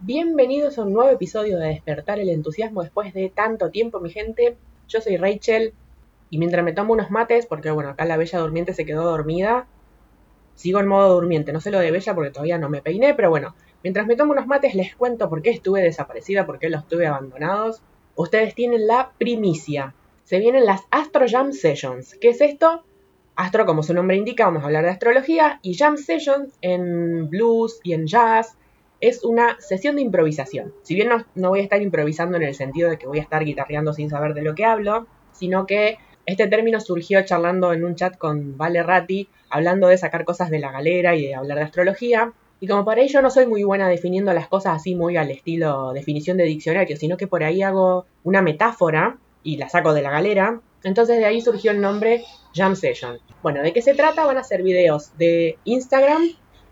Bienvenidos a un nuevo episodio de Despertar el Entusiasmo después de tanto tiempo, mi gente. Yo soy Rachel y mientras me tomo unos mates, porque bueno, acá la Bella Durmiente se quedó dormida, sigo en modo durmiente. No sé lo de Bella porque todavía no me peiné, pero bueno, mientras me tomo unos mates les cuento por qué estuve desaparecida, por qué los tuve abandonados. Ustedes tienen la primicia. Se vienen las Astro Jam Sessions. ¿Qué es esto? Astro, como su nombre indica, vamos a hablar de astrología y Jam Sessions en blues y en jazz es una sesión de improvisación. Si bien no, voy a estar improvisando en el sentido de que voy a estar guitarreando sin saber de lo que hablo, sino que este término surgió charlando en un chat con Vale Ratti, hablando de sacar cosas de la galera y de hablar de astrología. Y como para ello no soy muy buena definiendo las cosas así muy al estilo definición de diccionario, sino que por ahí hago una metáfora y la saco de la galera, entonces de ahí surgió el nombre Jam Session. Bueno, ¿de qué se trata? Van a ser videos de Instagram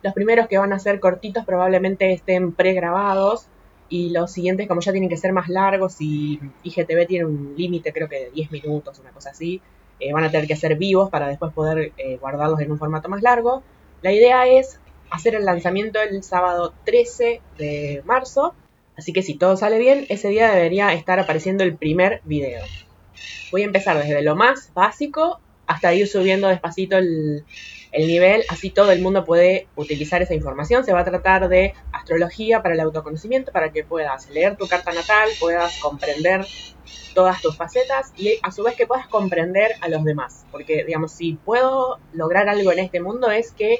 los primeros que van a ser cortitos probablemente estén pregrabados y los siguientes, como ya tienen que ser más largos y IGTV tiene un límite, creo que de 10 minutos, una cosa así, eh, van a tener que ser vivos para después poder eh, guardarlos en un formato más largo. La idea es hacer el lanzamiento el sábado 13 de marzo, así que si todo sale bien, ese día debería estar apareciendo el primer video. Voy a empezar desde lo más básico hasta ir subiendo despacito el, el nivel, así todo el mundo puede utilizar esa información. Se va a tratar de astrología para el autoconocimiento, para que puedas leer tu carta natal, puedas comprender todas tus facetas y a su vez que puedas comprender a los demás. Porque, digamos, si puedo lograr algo en este mundo es que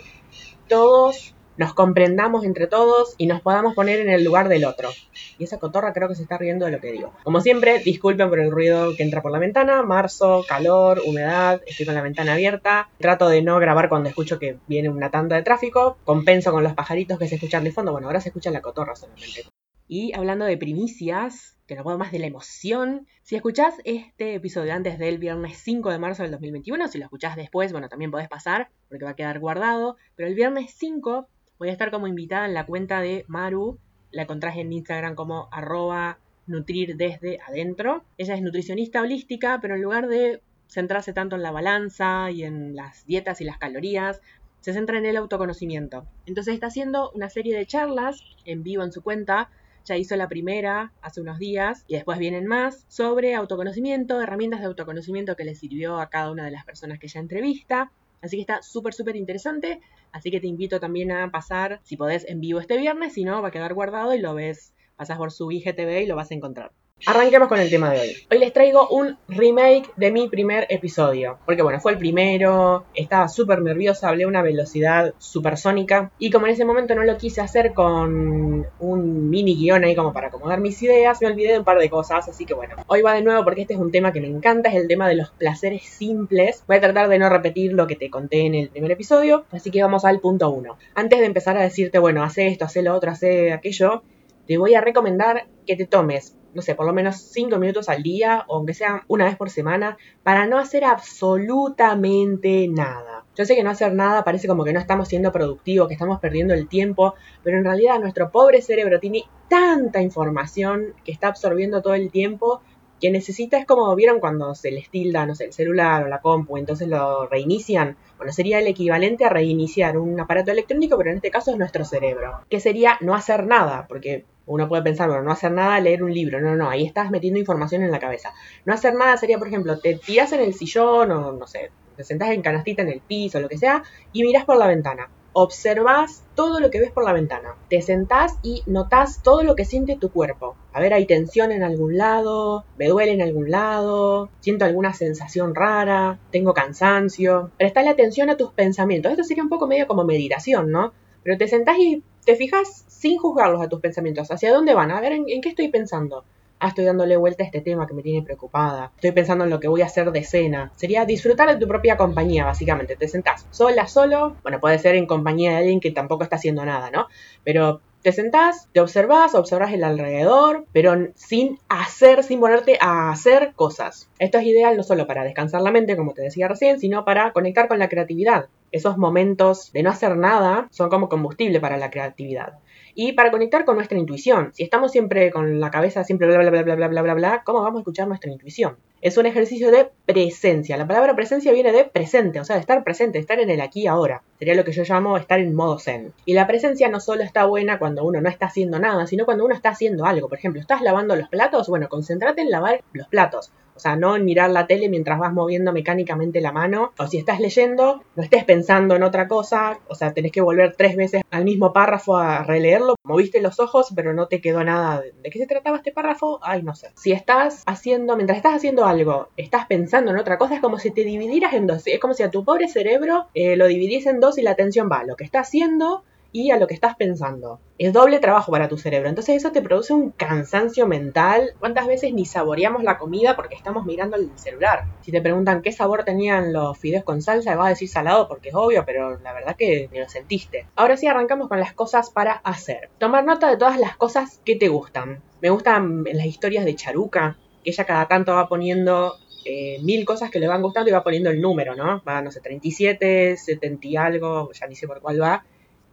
todos nos comprendamos entre todos y nos podamos poner en el lugar del otro. Y esa cotorra creo que se está riendo de lo que digo. Como siempre, disculpen por el ruido que entra por la ventana. Marzo, calor, humedad, estoy con la ventana abierta. Trato de no grabar cuando escucho que viene una tanda de tráfico. Compenso con los pajaritos que se escuchan de fondo. Bueno, ahora se escucha la cotorra solamente. Y hablando de primicias, que no puedo más de la emoción. Si escuchás este episodio antes del viernes 5 de marzo del 2021, si lo escuchás después, bueno, también podés pasar porque va a quedar guardado. Pero el viernes 5 voy a estar como invitada en la cuenta de Maru, la contraje en Instagram como arroba nutrir desde adentro. Ella es nutricionista holística, pero en lugar de centrarse tanto en la balanza y en las dietas y las calorías, se centra en el autoconocimiento. Entonces está haciendo una serie de charlas en vivo en su cuenta. Ya hizo la primera hace unos días y después vienen más sobre autoconocimiento, herramientas de autoconocimiento que le sirvió a cada una de las personas que ella entrevista. Así que está súper, súper interesante. Así que te invito también a pasar, si podés, en vivo este viernes. Si no, va a quedar guardado y lo ves, pasas por su IGTV y lo vas a encontrar. Arranquemos con el tema de hoy. Hoy les traigo un remake de mi primer episodio. Porque bueno, fue el primero, estaba súper nerviosa, hablé a una velocidad supersónica. Y como en ese momento no lo quise hacer con un mini guion ahí como para acomodar mis ideas, me olvidé de un par de cosas. Así que bueno, hoy va de nuevo porque este es un tema que me encanta, es el tema de los placeres simples. Voy a tratar de no repetir lo que te conté en el primer episodio. Así que vamos al punto uno. Antes de empezar a decirte, bueno, hace esto, hace lo otro, hace aquello, te voy a recomendar que te tomes no sé, por lo menos 5 minutos al día, o aunque sea una vez por semana, para no hacer absolutamente nada. Yo sé que no hacer nada parece como que no estamos siendo productivos, que estamos perdiendo el tiempo, pero en realidad nuestro pobre cerebro tiene tanta información que está absorbiendo todo el tiempo que necesita, es como vieron cuando se les tilda, no sé, el celular o la compu, entonces lo reinician. Bueno, sería el equivalente a reiniciar un aparato electrónico, pero en este caso es nuestro cerebro. Que sería no hacer nada, porque uno puede pensar, bueno, no hacer nada, leer un libro. No, no, ahí estás metiendo información en la cabeza. No hacer nada sería, por ejemplo, te tiras en el sillón o, no sé, te sentás en canastita en el piso, lo que sea, y miras por la ventana. Observas todo lo que ves por la ventana. Te sentás y notas todo lo que siente tu cuerpo. A ver, hay tensión en algún lado, me duele en algún lado, siento alguna sensación rara, tengo cansancio. Prestale atención a tus pensamientos. Esto sería un poco medio como meditación, ¿no? Pero te sentás y te fijas sin juzgarlos a tus pensamientos. ¿Hacia dónde van? A ver, ¿en, qué estoy pensando? Ah, estoy dándole vuelta a este tema que me tiene preocupada. Estoy pensando en lo que voy a hacer de cena. Sería disfrutar de tu propia compañía, básicamente. Te sentás sola, solo. Bueno, puede ser en compañía de alguien que tampoco está haciendo nada, ¿no? Pero te sentás, te observas, observas el alrededor, pero sin hacer, sin ponerte a hacer cosas. Esto es ideal no solo para descansar la mente, como te decía recién, sino para conectar con la creatividad. Esos momentos de no hacer nada son como combustible para la creatividad. Y para conectar con nuestra intuición. Si estamos siempre con la cabeza siempre bla bla bla bla bla bla bla bla, ¿cómo vamos a escuchar nuestra intuición? Es un ejercicio de presencia. La palabra presencia viene de presente, o sea, de estar presente, estar en el aquí ahora. Sería lo que yo llamo estar en modo zen. Y la presencia no solo está buena cuando uno no está haciendo nada, sino cuando uno está haciendo algo. Por ejemplo, ¿estás lavando los platos? Bueno, concéntrate en lavar los platos. O sea, no en mirar la tele mientras vas moviendo mecánicamente la mano. O si estás leyendo, no estés pensando en otra cosa. O sea, tenés que volver tres veces al mismo párrafo a releerlo. Moviste los ojos, pero no te quedó nada. ¿De qué se trataba este párrafo? Ay, no sé. Si estás haciendo, mientras estás haciendo algo, estás pensando en otra cosa, es como si te dividieras en dos. Es como si a tu pobre cerebro eh, lo dividiese en dos y la atención va a lo que está haciendo y a lo que estás pensando. Es doble trabajo para tu cerebro. Entonces eso te produce un cansancio mental. ¿Cuántas veces ni saboreamos la comida porque estamos mirando el celular? Si te preguntan qué sabor tenían los fideos con salsa, vas a decir salado porque es obvio, pero la verdad que lo sentiste. Ahora sí arrancamos con las cosas para hacer. Tomar nota de todas las cosas que te gustan. Me gustan las historias de Charuca, que ella cada tanto va poniendo eh, mil cosas que le van gustando y va poniendo el número, ¿no? Va, no sé, 37, 70 y algo, ya ni sé por cuál va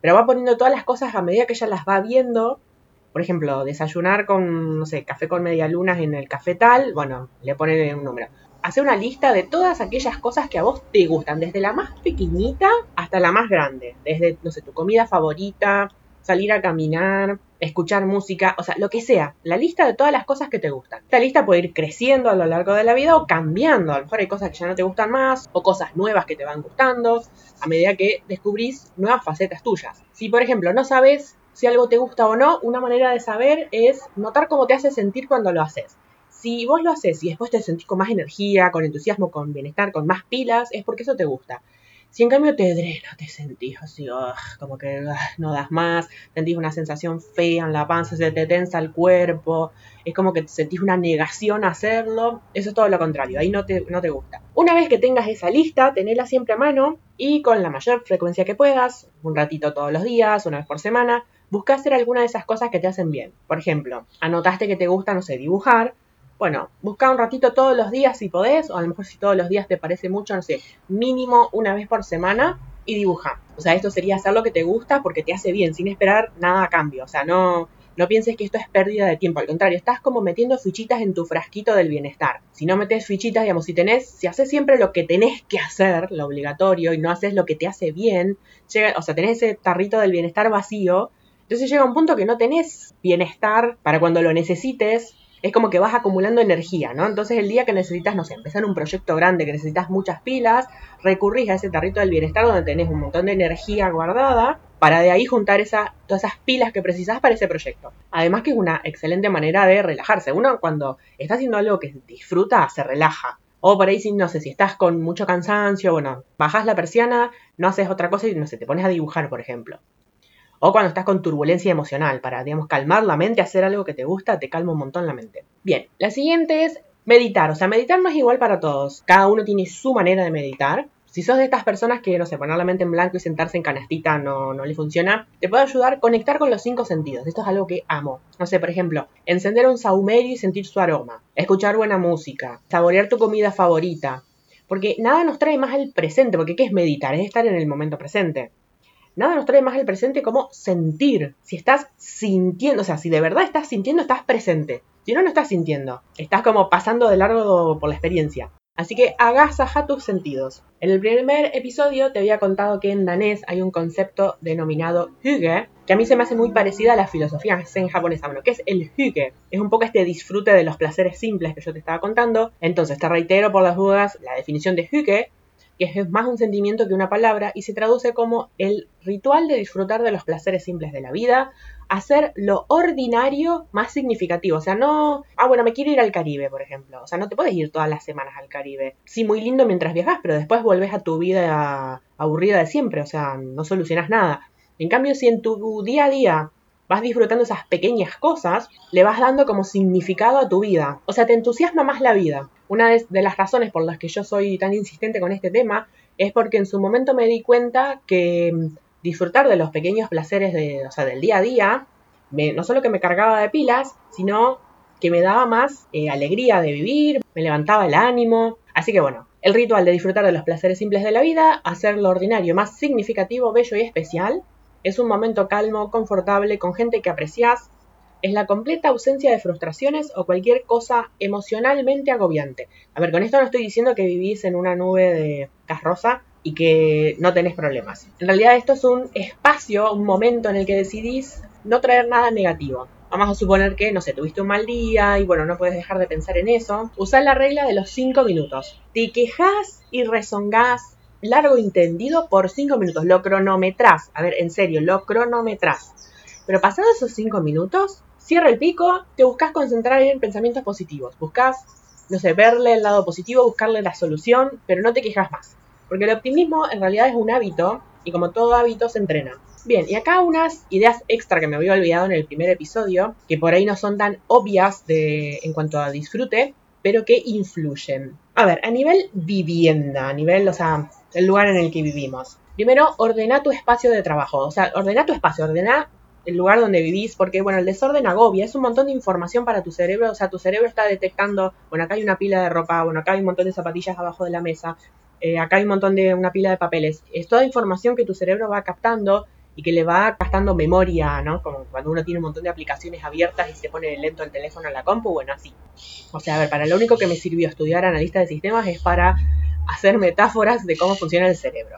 pero va poniendo todas las cosas a medida que ella las va viendo. Por ejemplo, desayunar con, no sé, café con media luna en el café tal, bueno, le pone un número. Hace una lista de todas aquellas cosas que a vos te gustan, desde la más pequeñita hasta la más grande. Desde, no sé, tu comida favorita, salir a caminar, escuchar música, o sea, lo que sea, la lista de todas las cosas que te gustan. Esta lista puede ir creciendo a lo largo de la vida o cambiando, a lo mejor hay cosas que ya no te gustan más o cosas nuevas que te van gustando a medida que descubrís nuevas facetas tuyas. Si por ejemplo no sabes si algo te gusta o no, una manera de saber es notar cómo te hace sentir cuando lo haces. Si vos lo haces y después te sentís con más energía, con entusiasmo, con bienestar, con más pilas, es porque eso te gusta. Si en cambio te drena, te sentís así, como que no das más, sentís una sensación fea en la panza, se te tensa el cuerpo, es como que sentís una negación a hacerlo, eso es todo lo contrario, ahí no te, no te gusta. Una vez que tengas esa lista, tenela siempre a mano y con la mayor frecuencia que puedas, un ratito todos los días, una vez por semana, busca hacer alguna de esas cosas que te hacen bien. Por ejemplo, anotaste que te gusta, no sé, dibujar, bueno, busca un ratito todos los días si podés, o a lo mejor si todos los días te parece mucho, no sé, mínimo una vez por semana y dibuja. O sea, esto sería hacer lo que te gusta porque te hace bien, sin esperar nada a cambio. O sea, no, no pienses que esto es pérdida de tiempo, al contrario, estás como metiendo fichitas en tu frasquito del bienestar. Si no metes fichitas, digamos, si tenés, si haces siempre lo que tenés que hacer, lo obligatorio, y no haces lo que te hace bien, llega, o sea, tenés ese tarrito del bienestar vacío, entonces llega un punto que no tenés bienestar para cuando lo necesites, es como que vas acumulando energía, ¿no? Entonces el día que necesitas, no sé, empezar un proyecto grande, que necesitas muchas pilas, recurrís a ese tarrito del bienestar donde tenés un montón de energía guardada para de ahí juntar todas esas pilas que precisas para ese proyecto. Además que es una excelente manera de relajarse. Uno cuando está haciendo algo que disfruta, se relaja. O por ahí, si, no sé, si estás con mucho cansancio, bueno, bajas la persiana, no haces otra cosa y no sé, te pones a dibujar, por ejemplo. O cuando estás con turbulencia emocional, para, digamos, calmar la mente, hacer algo que te gusta, te calma un montón la mente. Bien, la siguiente es meditar. O sea, meditar no es igual para todos. Cada uno tiene su manera de meditar. Si sos de estas personas que, no sé, poner la mente en blanco y sentarse en canastita no, no le funciona, te puede ayudar a conectar con los cinco sentidos. Esto es algo que amo. No sé, por ejemplo, encender un saumerio y sentir su aroma, escuchar buena música, saborear tu comida favorita. Porque nada nos trae más al presente, porque ¿qué es meditar? Es estar en el momento presente nada nos trae más el presente como sentir. Si estás sintiendo, o sea, si de verdad estás sintiendo, estás presente. Si no, no estás sintiendo. Estás como pasando de largo por la experiencia. Así que agasaja tus sentidos. En el primer episodio te había contado que en danés hay un concepto denominado hygge, que a mí se me hace muy parecida a la filosofía zen japonesa. Bueno, ¿qué es el hygge? Es un poco este disfrute de los placeres simples que yo te estaba contando. Entonces, te reitero por las dudas la definición de hygge, que es más un sentimiento que una palabra y se traduce como el ritual de disfrutar de los placeres simples de la vida, hacer lo ordinario más significativo. O sea, no, ah, bueno, me quiero ir al Caribe, por ejemplo. O sea, no te puedes ir todas las semanas al Caribe. Sí, muy lindo mientras viajas, pero después volvés a tu vida aburrida de siempre, o sea, no solucionas nada. En cambio, si en tu día a día vas disfrutando esas pequeñas cosas, le vas dando como significado a tu vida. O sea, te entusiasma más la vida. Una de las razones por las que yo soy tan insistente con este tema es porque en su momento me di cuenta que mm, disfrutar de los pequeños placeres de, o sea, del día a día, no solo que me cargaba de pilas, sino que me daba más eh, alegría de vivir, me levantaba el ánimo. Así que bueno, el ritual de disfrutar de los placeres simples de la vida, hacer lo ordinario más significativo, bello y especial, es un momento calmo, confortable, con gente que aprecias, es la completa ausencia de frustraciones o cualquier cosa emocionalmente agobiante. A ver, con esto no estoy diciendo que vivís en una nube de rosa y que no tenés problemas. En realidad esto es un espacio, un momento en el que decidís no traer nada negativo. Vamos a suponer que, no sé, tuviste un mal día y bueno, no puedes dejar de pensar en eso. Usá la regla de los 5 minutos. Te quejas y rezongás largo y tendido por 5 minutos. Lo cronometrás. A ver, en serio, lo cronometrás. Pero pasados esos 5 minutos, cierra el pico, te buscas concentrar en pensamientos positivos. Buscas, no sé, verle el lado positivo, buscarle la solución, pero no te quejas más. Porque el optimismo en realidad es un hábito y como todo hábito se entrena. Bien, y acá unas ideas extra que me había olvidado en el primer episodio, que por ahí no son tan obvias de, en cuanto a disfrute, pero que influyen. A ver, a nivel vivienda, a nivel, o sea, el lugar en el que vivimos. Primero, ordena tu espacio de trabajo. O sea, ordena tu espacio, ordena el lugar donde vivís, porque bueno, el desorden agobia, es un montón de información para tu cerebro, o sea, tu cerebro está detectando, bueno, acá hay una pila de ropa, bueno, acá hay un montón de zapatillas abajo de la mesa, eh, acá hay un montón de una pila de papeles, es toda información que tu cerebro va captando y que le va gastando memoria, ¿no? Como cuando uno tiene un montón de aplicaciones abiertas y se pone lento el teléfono a la compu, bueno, así. O sea, a ver, para lo único que me sirvió estudiar analista de sistemas es para hacer metáforas de cómo funciona el cerebro.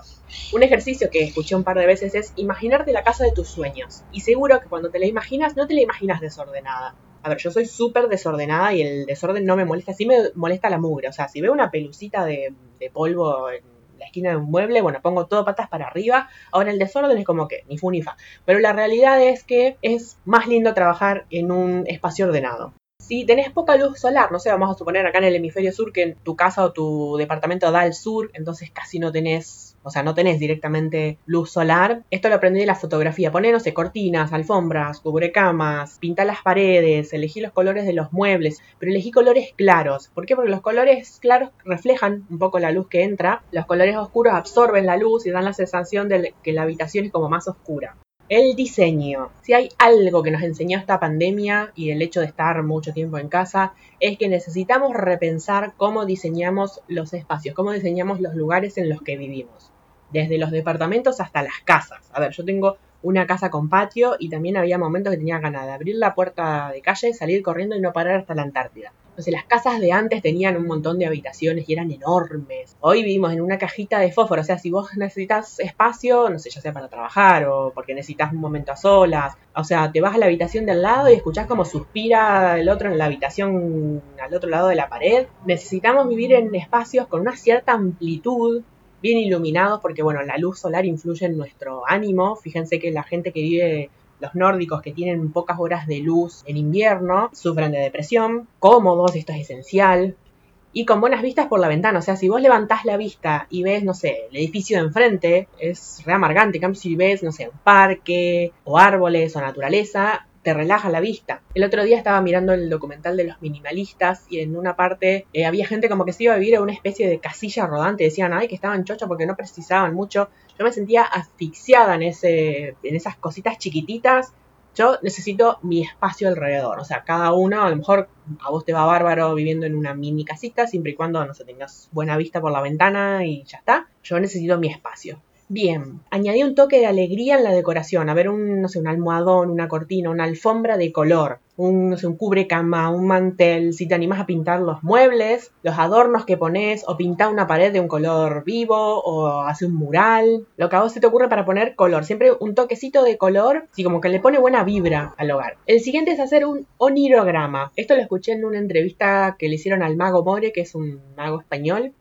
Un ejercicio que escuché un par de veces es imaginarte la casa de tus sueños. Y seguro que cuando te la imaginas, no te la imaginas desordenada. A ver, yo soy súper desordenada y el desorden no me molesta, sí me molesta la mugre. O sea, si veo una pelucita de, de polvo en la esquina de un mueble, bueno, pongo todo patas para arriba. Ahora el desorden es como que ni fu ni fa. Pero la realidad es que es más lindo trabajar en un espacio ordenado. Si tenés poca luz solar, no sé, vamos a suponer acá en el hemisferio sur que en tu casa o tu departamento da al sur, entonces casi no tenés, o sea, no tenés directamente luz solar. Esto lo aprendí de la fotografía. Poné, no sé, cortinas, alfombras, cubrecamas, pinta las paredes, elegí los colores de los muebles, pero elegí colores claros. ¿Por qué? Porque los colores claros reflejan un poco la luz que entra, los colores oscuros absorben la luz y dan la sensación de que la habitación es como más oscura. El diseño. Si hay algo que nos enseñó esta pandemia y el hecho de estar mucho tiempo en casa, es que necesitamos repensar cómo diseñamos los espacios, cómo diseñamos los lugares en los que vivimos. Desde los departamentos hasta las casas. A ver, yo tengo una casa con patio y también había momentos que tenía ganas de abrir la puerta de calle, salir corriendo y no parar hasta la Antártida. Entonces las casas de antes tenían un montón de habitaciones y eran enormes. Hoy vivimos en una cajita de fósforo, o sea, si vos necesitas espacio, no sé, ya sea para trabajar o porque necesitas un momento a solas, o sea, te vas a la habitación del lado y escuchás como suspira el otro en la habitación al otro lado de la pared. Necesitamos vivir en espacios con una cierta amplitud bien iluminados porque bueno, la luz solar influye en nuestro ánimo. Fíjense que la gente que vive los nórdicos que tienen pocas horas de luz en invierno sufren de depresión. Cómodos, esto es esencial. Y con buenas vistas por la ventana. O sea, si vos levantás la vista y ves, no sé, el edificio de enfrente, es re amargante. En cambio, si ves, no sé, un parque, o árboles, o naturaleza, te relaja la vista. El otro día estaba mirando el documental de los minimalistas y en una parte eh, había gente como que se iba a vivir en una especie de casilla rodante. Decían, ay, que estaban chochos porque no precisaban mucho. Yo me sentía asfixiada en, ese, en esas cositas chiquititas. Yo necesito mi espacio alrededor. O sea, cada uno, a lo mejor a vos te va bárbaro viviendo en una mini casita, siempre y cuando, no sé, tengas buena vista por la ventana y ya está. Yo necesito mi espacio. Bien, añadí un toque de alegría en la decoración. A ver, un, no sé, un almohadón, una cortina, una alfombra de color, un, no sé, un cubrecama, un mantel. Si te animas a pintar los muebles, los adornos que pones, o pintar una pared de un color vivo, o hacer un mural. Lo que a vos se te ocurre para poner color. Siempre un toquecito de color, sí, como que le pone buena vibra al hogar. El siguiente es hacer un onirograma. Esto lo escuché en una entrevista que le hicieron al mago More, que es un mago español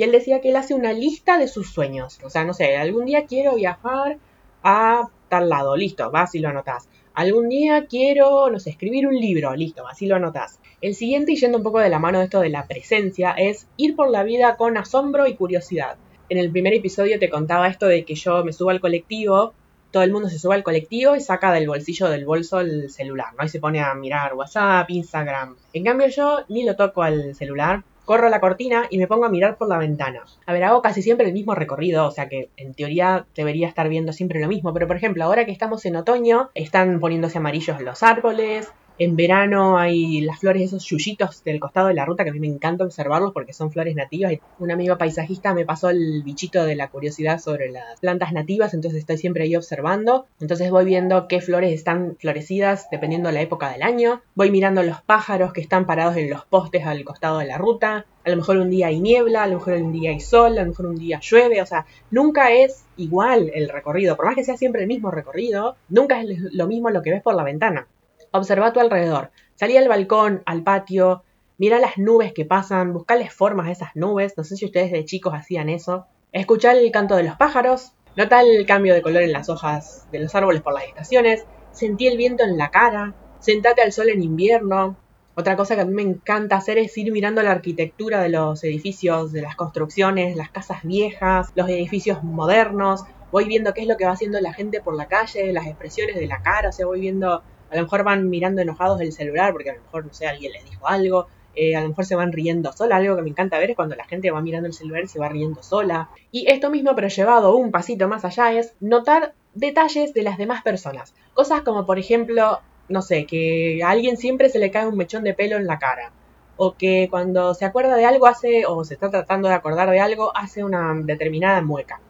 y él decía que él hace una lista de sus sueños. O sea, no sé, algún día quiero viajar a tal lado, listo, vas y lo anotás. Algún día quiero, no sé, escribir un libro, listo, así lo anotás. El siguiente, y yendo un poco de la mano de esto de la presencia, es ir por la vida con asombro y curiosidad. En el primer episodio te contaba esto de que yo me subo al colectivo, todo el mundo se sube al colectivo y saca del bolsillo del bolso el celular, ¿no? Y se pone a mirar WhatsApp, Instagram. En cambio yo ni lo toco al celular, corro la cortina y me pongo a mirar por la ventana. A ver, hago casi siempre el mismo recorrido, o sea que en teoría debería estar viendo siempre lo mismo, pero por ejemplo, ahora que estamos en otoño, están poniéndose amarillos los árboles, En verano hay las flores, esos yuyitos del costado de la ruta que a mí me encanta observarlos porque son flores nativas. Un amigo paisajista me pasó el bichito de la curiosidad sobre las plantas nativas, entonces estoy siempre ahí observando. Entonces voy viendo qué flores están florecidas dependiendo de la época del año. Voy mirando los pájaros que están parados en los postes al costado de la ruta. A lo mejor un día hay niebla, a lo mejor un día hay sol, a lo mejor un día llueve, o sea, nunca es igual el recorrido, por más que sea siempre el mismo recorrido, nunca es lo mismo lo que ves por la ventana. Observa a tu alrededor, salí al balcón, al patio, mira las nubes que pasan, buscales formas a esas nubes, no sé si ustedes de chicos hacían eso, escuchar el canto de los pájaros, nota el cambio de color en las hojas de los árboles por las estaciones, sentí el viento en la cara, sentate al sol en invierno, otra cosa que a mí me encanta hacer es ir mirando la arquitectura de los edificios, de las construcciones, las casas viejas, los edificios modernos. Voy viendo qué es lo que va haciendo la gente por la calle, las expresiones de la cara, o sea, voy viendo, a lo mejor van mirando enojados el celular porque a lo mejor, no sé, alguien les dijo algo, eh, a lo mejor se van riendo sola. Algo que me encanta ver es cuando la gente va mirando el celular y se va riendo sola. Y esto mismo, pero llevado un pasito más allá, es notar detalles de las demás personas. Cosas como, por ejemplo, no sé, que a alguien siempre se le cae un mechón de pelo en la cara. O que cuando se acuerda de algo hace, o se está tratando de acordar de algo, hace una determinada mueca.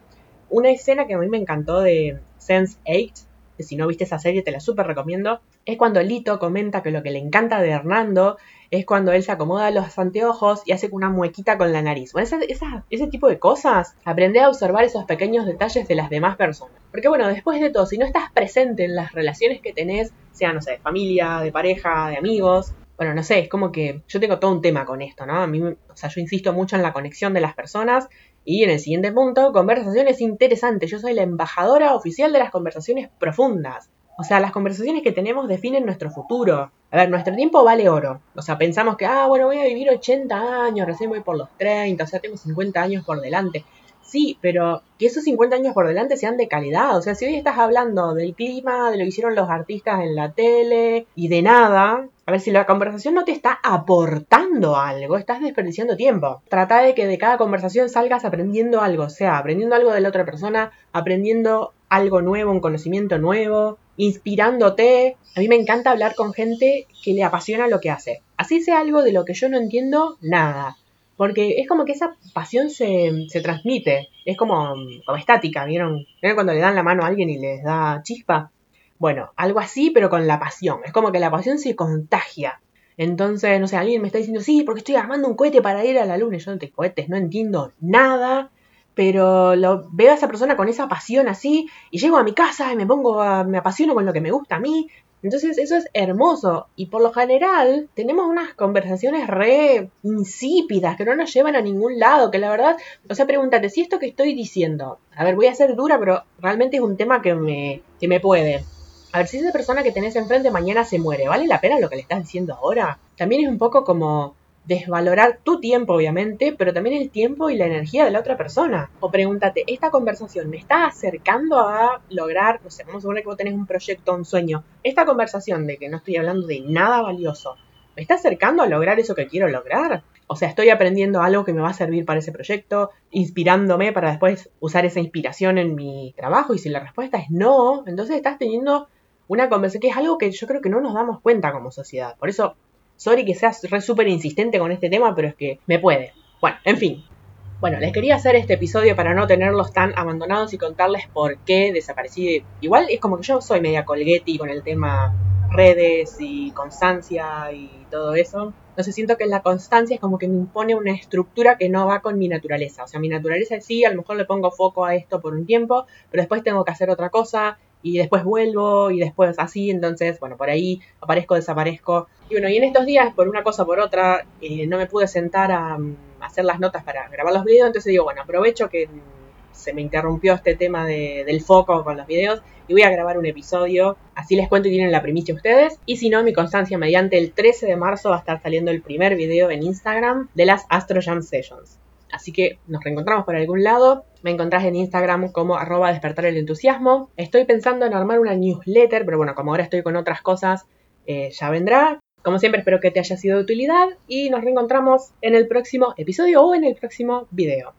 Una escena que a mí me encantó de Sense 8, si no viste esa serie te la súper recomiendo, es cuando Lito comenta que lo que le encanta de Hernando es cuando él se acomoda los anteojos y hace una muequita con la nariz. Bueno, ese tipo de cosas, aprende a observar esos pequeños detalles de las demás personas. Porque bueno, después de todo, si no estás presente en las relaciones que tenés, sea, no sé, de familia, de pareja, de amigos, bueno, no sé, es como que yo tengo todo un tema con esto, ¿no? A mí, o sea, yo insisto mucho en la conexión de las personas y en el siguiente punto, conversaciones interesantes. Yo soy la embajadora oficial de las conversaciones profundas. O sea, las conversaciones que tenemos definen nuestro futuro. A ver, nuestro tiempo vale oro. O sea, pensamos que, ah, bueno, voy a vivir 80 años, recién voy por los 30, o sea, tengo 50 años por delante. Sí, pero que esos 50 años por delante sean de calidad. O sea, si hoy estás hablando del clima, de lo que hicieron los artistas en la tele y de nada, a ver si la conversación no te está aportando algo, estás desperdiciando tiempo. Trata de que de cada conversación salgas aprendiendo algo, o sea, aprendiendo algo de la otra persona, aprendiendo algo nuevo, un conocimiento nuevo, inspirándote. A mí me encanta hablar con gente que le apasiona lo que hace. Así sea algo de lo que yo no entiendo nada. Porque es como que esa pasión se, transmite. Es como, como estática. ¿Vieron cuando le dan la mano a alguien y les da chispa? Bueno, algo así, pero con la pasión. Es como que la pasión se contagia. Entonces, no sé, alguien me está diciendo, sí, porque estoy armando un cohete para ir a la luna. Yo no te cohetes, no entiendo nada pero lo, veo a esa persona con esa pasión así y llego a mi casa y me pongo a, me apasiono con lo que me gusta a mí. Entonces eso es hermoso y por lo general tenemos unas conversaciones re insípidas que no nos llevan a ningún lado, que la verdad, o sea, pregúntate si esto que estoy diciendo, a ver, voy a ser dura, pero realmente es un tema que me, que me puede. A ver, si esa persona que tenés enfrente mañana se muere, ¿vale la pena lo que le estás diciendo ahora? También es un poco como desvalorar tu tiempo, obviamente, pero también el tiempo y la energía de la otra persona. O pregúntate, ¿esta conversación me está acercando a lograr, no sé, vamos a suponer que vos tenés un proyecto, un sueño. Esta conversación de que no estoy hablando de nada valioso, ¿me está acercando a lograr eso que quiero lograr? O sea, estoy aprendiendo algo que me va a servir para ese proyecto, inspirándome para después usar esa inspiración en mi trabajo. Y si la respuesta es no, entonces estás teniendo una conversación que es algo que yo creo que no nos damos cuenta como sociedad. Por eso Sorry que seas re súper insistente con este tema, pero es que me puede. Bueno, en fin. Bueno, les quería hacer este episodio para no tenerlos tan abandonados y contarles por qué desaparecí. Igual es como que yo soy media colguetti con el tema redes y constancia y todo eso. No sé, siento que la constancia es como que me impone una estructura que no va con mi naturaleza. O sea, mi naturaleza sí, a lo mejor le pongo foco a esto por un tiempo, pero después tengo que hacer otra cosa y después vuelvo y después así, entonces, bueno, por ahí aparezco, desaparezco. Y bueno, y en estos días, por una cosa o por otra, eh, no me pude sentar a, mm, hacer las notas para grabar los videos, entonces digo, bueno, aprovecho que se me interrumpió este tema del foco con los videos y voy a grabar un episodio, así les cuento y tienen la primicia ustedes. Y si no, mi constancia mediante el 13 de marzo va a estar saliendo el primer video en Instagram de las Astro Jam Sessions. Así que nos reencontramos por algún lado. Me encontrás en Instagram como arroba despertar el entusiasmo. Estoy pensando en armar una newsletter, pero bueno, como ahora estoy con otras cosas, eh, ya vendrá. Como siempre, espero que te haya sido de utilidad y nos reencontramos en el próximo episodio o en el próximo video.